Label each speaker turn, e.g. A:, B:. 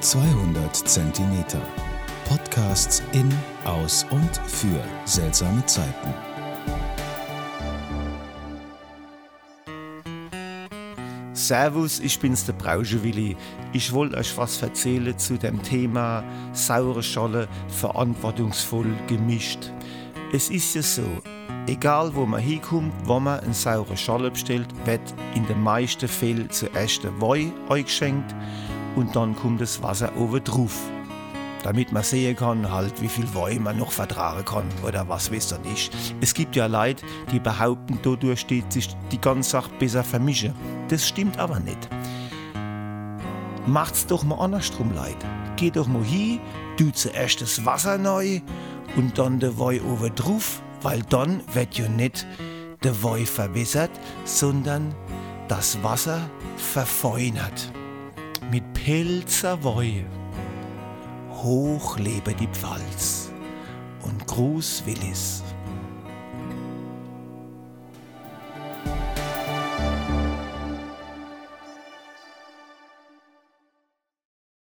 A: 200 Zentimeter. Podcasts in, aus und für seltsame Zeiten.
B: Servus, ich bin's der Brauschewilli. Ich wollte euch was erzählen zu dem Thema saure Scholle verantwortungsvoll gemischt. Es ist ja so, egal wo man hinkommt, wo man eine saure Scholle bestellt, wird in den meisten Fällen zuerst der Wein eingeschenkt und dann kommt das Wasser oben drauf. Damit man sehen kann, halt, wie viel Wein man noch vertragen kann oder was weiß er nicht. Es gibt ja Leute, die behaupten, dadurch steht sich die ganze Sache besser vermischen. Das stimmt aber nicht. Macht's doch mal andersrum, Leute. Geh doch mal hin, du zuerst das Wasser neu und dann der Wein oben drauf, weil dann wird ja nicht der Wein verwässert, sondern das Wasser verfeinert mit Pilzer Weih. Hoch lebe die Pfalz und Gruß Willis.